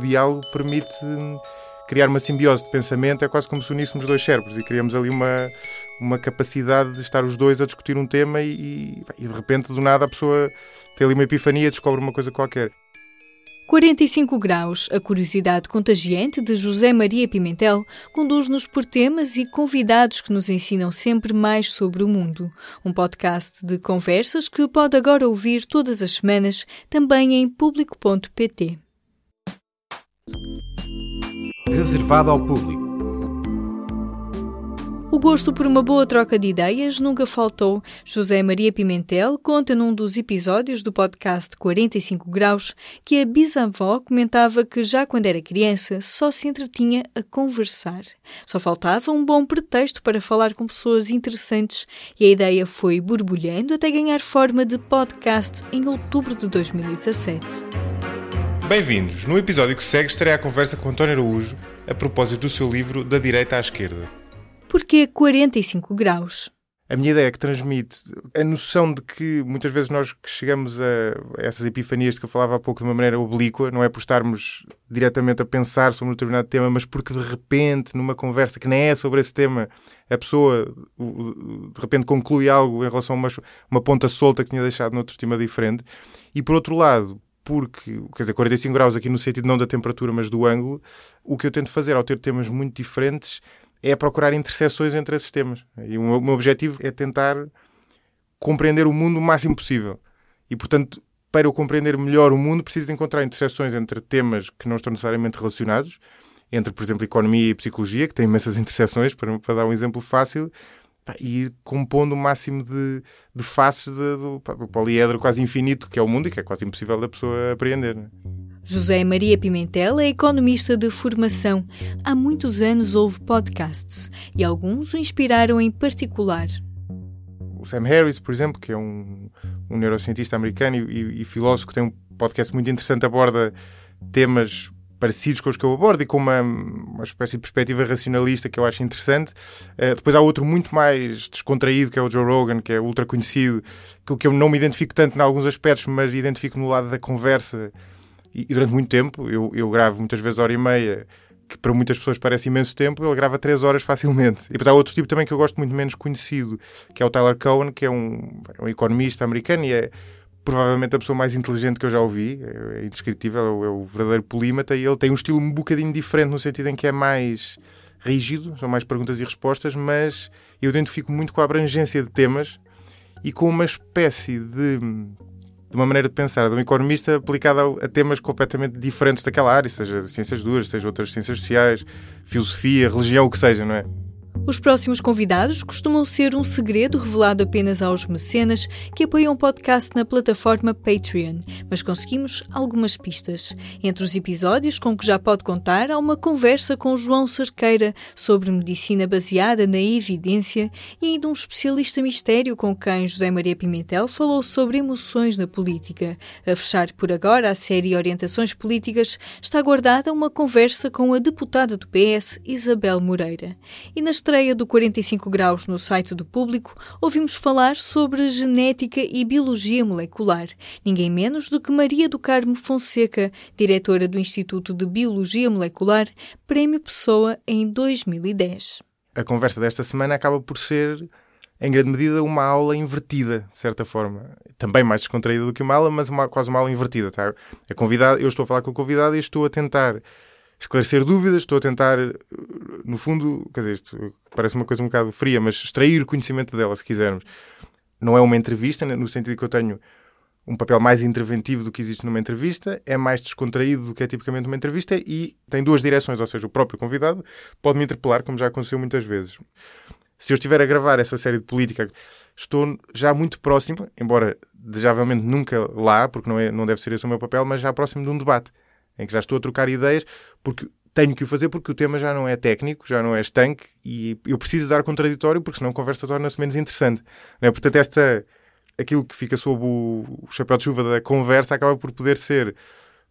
diálogo permite hum, criar uma simbiose de pensamento, é quase como se uníssemos dois cérebros e criamos ali uma, uma capacidade de estar os dois a discutir um tema e, e de repente, do nada, a pessoa tem ali uma epifania, descobre uma coisa qualquer. 45 graus, a curiosidade contagiante de José Maria Pimentel conduz-nos por temas e convidados que nos ensinam sempre mais sobre o mundo. Um podcast de conversas que pode agora ouvir todas as semanas, também em público.pt. Reservado ao público. O gosto por uma boa troca de ideias nunca faltou. José Maria Pimentel conta num dos episódios do podcast 45 Graus que a bisavó comentava que já quando era criança só se entretinha a conversar. Só faltava um bom pretexto para falar com pessoas interessantes e a ideia foi borbulhando até ganhar forma de podcast em outubro de 2017. Bem-vindos! No episódio que segue estarei à conversa com António Araújo a propósito do seu livro Da Direita à Esquerda. Porquê 45 graus? A minha ideia é que transmite a noção de que muitas vezes nós que chegamos a essas epifanias de que eu falava há pouco de uma maneira oblíqua, não é por estarmos diretamente a pensar sobre um determinado tema, mas porque de repente, numa conversa que nem é sobre esse tema, a pessoa de repente conclui algo em relação a uma, uma ponta solta que tinha deixado noutro tema diferente. E por outro lado, porque, quer dizer, 45 graus aqui no sentido não da temperatura, mas do ângulo, o que eu tento fazer ao ter temas muito diferentes é procurar interseções entre esses temas. E o meu objetivo é tentar compreender o mundo o máximo possível. E, portanto, para eu compreender melhor o mundo, preciso de encontrar interseções entre temas que não estão necessariamente relacionados, entre, por exemplo, economia e psicologia, que têm imensas interseções, para, para dar um exemplo fácil, e ir compondo o máximo de, de faces de, do, do poliedro quase infinito que é o mundo e que é quase impossível da pessoa apreender. Né? José Maria Pimentel é economista de formação. Há muitos anos houve podcasts e alguns o inspiraram em particular. O Sam Harris, por exemplo, que é um, um neurocientista americano e, e, e filósofo que tem um podcast muito interessante, aborda temas parecidos com os que eu abordo e com uma, uma espécie de perspectiva racionalista que eu acho interessante. Uh, depois há outro muito mais descontraído, que é o Joe Rogan, que é ultra conhecido, que, que eu não me identifico tanto em alguns aspectos, mas identifico no lado da conversa e, e durante muito tempo, eu, eu gravo muitas vezes hora e meia, que para muitas pessoas parece imenso tempo, ele grava 3 horas facilmente. E depois há outro tipo também que eu gosto muito menos conhecido, que é o Tyler Cohen, que é um, é um economista americano e é provavelmente a pessoa mais inteligente que eu já ouvi, é indescritível, é o, é o verdadeiro polímata, e ele tem um estilo um bocadinho diferente no sentido em que é mais rígido, são mais perguntas e respostas, mas eu identifico muito com a abrangência de temas e com uma espécie de de uma maneira de pensar de um economista aplicada a, temas completamente diferentes daquela área, seja ciências duras, seja outras ciências sociais, filosofia, religião, o que seja, não é? Os próximos convidados costumam ser um segredo revelado apenas aos mecenas que apoiam o podcast na plataforma Patreon, mas conseguimos algumas pistas. Entre os episódios com que já pode contar, há uma conversa com João Cerqueira sobre medicina baseada na evidência e ainda um especialista mistério com quem José Maria Pimentel falou sobre emoções na política. A fechar por agora a série Orientações Políticas está guardada uma conversa com a deputada do PS, Isabel Moreira. E nas estreia do 45 Graus no site do Público, ouvimos falar sobre genética e biologia molecular, ninguém menos do que Maria do Carmo Fonseca, diretora do Instituto de Biologia Molecular, Prémio Pessoa em 2010. A conversa desta semana acaba por ser em grande medida, uma aula invertida, de certa forma. Também mais descontraída do que uma aula, mas uma, quase uma aula invertida. Tá? A convidada, eu estou a falar com o convidado e estou a tentar esclarecer dúvidas, estou a tentar, no fundo, quer dizer, isto parece uma coisa um bocado fria, mas extrair conhecimento dela, se quisermos. Não é uma entrevista, né, no sentido que eu tenho um papel mais interventivo do que existe numa entrevista, é mais descontraído do que é tipicamente uma entrevista e tem duas direções, ou seja, o próprio convidado pode me interpelar, como já aconteceu muitas vezes. Se eu estiver a gravar essa série de política, estou já muito próximo, embora desejavelmente nunca lá, porque não, é, não deve ser esse o meu papel, mas já próximo de um debate em que já estou a trocar ideias, porque tenho que o fazer porque o tema já não é técnico, já não é estanque e eu preciso dar contraditório porque senão a conversa torna-se menos interessante. É? Portanto, esta, aquilo que fica sob o, o chapéu de chuva da conversa acaba por poder ser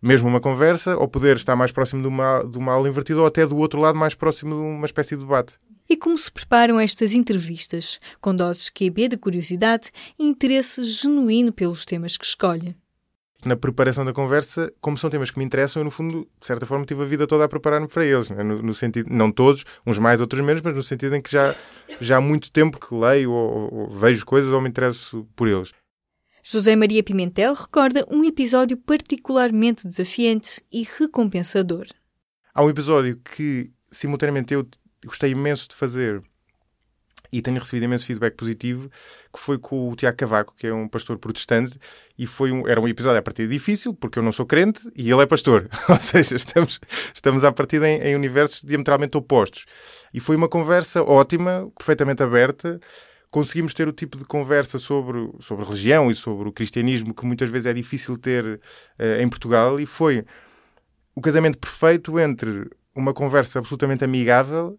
mesmo uma conversa ou poder estar mais próximo de uma, de uma aula invertida ou até do outro lado mais próximo de uma espécie de debate. E como se preparam estas entrevistas? Com doses QB de curiosidade e interesse genuíno pelos temas que escolhe. Na preparação da conversa, como são temas que me interessam, eu, no fundo, de certa forma, tive a vida toda a preparar-me para eles. Né? No, no, sentido, não todos, uns mais, outros menos, mas no sentido em que já, já há muito tempo que leio ou, ou vejo coisas ou me interesso por eles. José Maria Pimentel recorda um episódio particularmente desafiante e recompensador. Há um episódio que, simultaneamente, eu gostei imenso de fazer e tenho recebido imenso feedback positivo, que foi com o Tiago Cavaco, que é um pastor protestante, e foi um, era um episódio a partir difícil, porque eu não sou crente e ele é pastor. Ou seja, estamos, estamos a partir em, em universos diametralmente opostos. E foi uma conversa ótima, perfeitamente aberta, conseguimos ter o tipo de conversa sobre, sobre religião e sobre o cristianismo que muitas vezes é difícil ter uh, em Portugal e foi o casamento perfeito entre uma conversa absolutamente amigável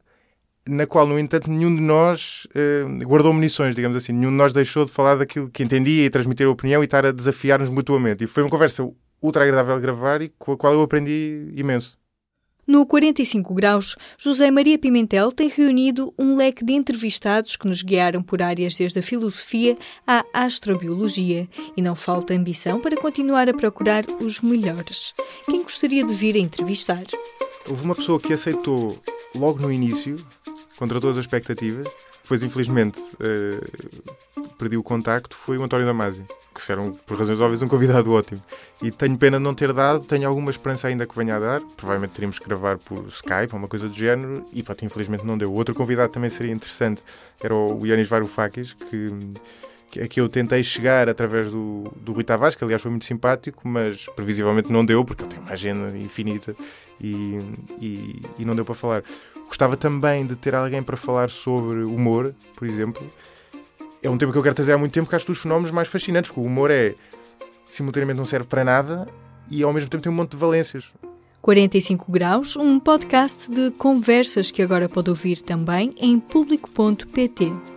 na qual, no entanto, nenhum de nós uh, guardou munições, digamos assim. Nenhum de nós deixou de falar daquilo que entendia e transmitir a opinião e estar a desafiar-nos mutuamente. E foi uma conversa ultra agradável de gravar e com a qual eu aprendi imenso. No 45 Graus, José Maria Pimentel tem reunido um leque de entrevistados que nos guiaram por áreas desde a filosofia à astrobiologia e não falta ambição para continuar a procurar os melhores. Quem gostaria de vir a entrevistar? Houve uma pessoa que aceitou logo no início, contra todas as expectativas. Depois, infelizmente, uh, perdi o contacto. Foi o António Damasio, que será, por razões óbvias, um convidado ótimo. E tenho pena de não ter dado, tenho alguma esperança ainda que venha a dar. Provavelmente teríamos que gravar por Skype ou uma coisa do género. E, pronto, infelizmente não deu. Outro convidado também seria interessante era o Yanis Varoufakis, que a que eu tentei chegar através do, do Rui Tavares, que aliás foi muito simpático, mas previsivelmente não deu, porque ele tem uma agenda infinita e, e, e, não deu para falar. Gostava também de ter alguém para falar sobre humor, por exemplo. É um tema que eu quero trazer há muito tempo, porque acho dos fenómenos mais fascinantes, porque o humor é simultaneamente não serve para nada e ao mesmo tempo tem um monte de valências. 45 Graus, um podcast de conversas que agora pode ouvir também em público.pt.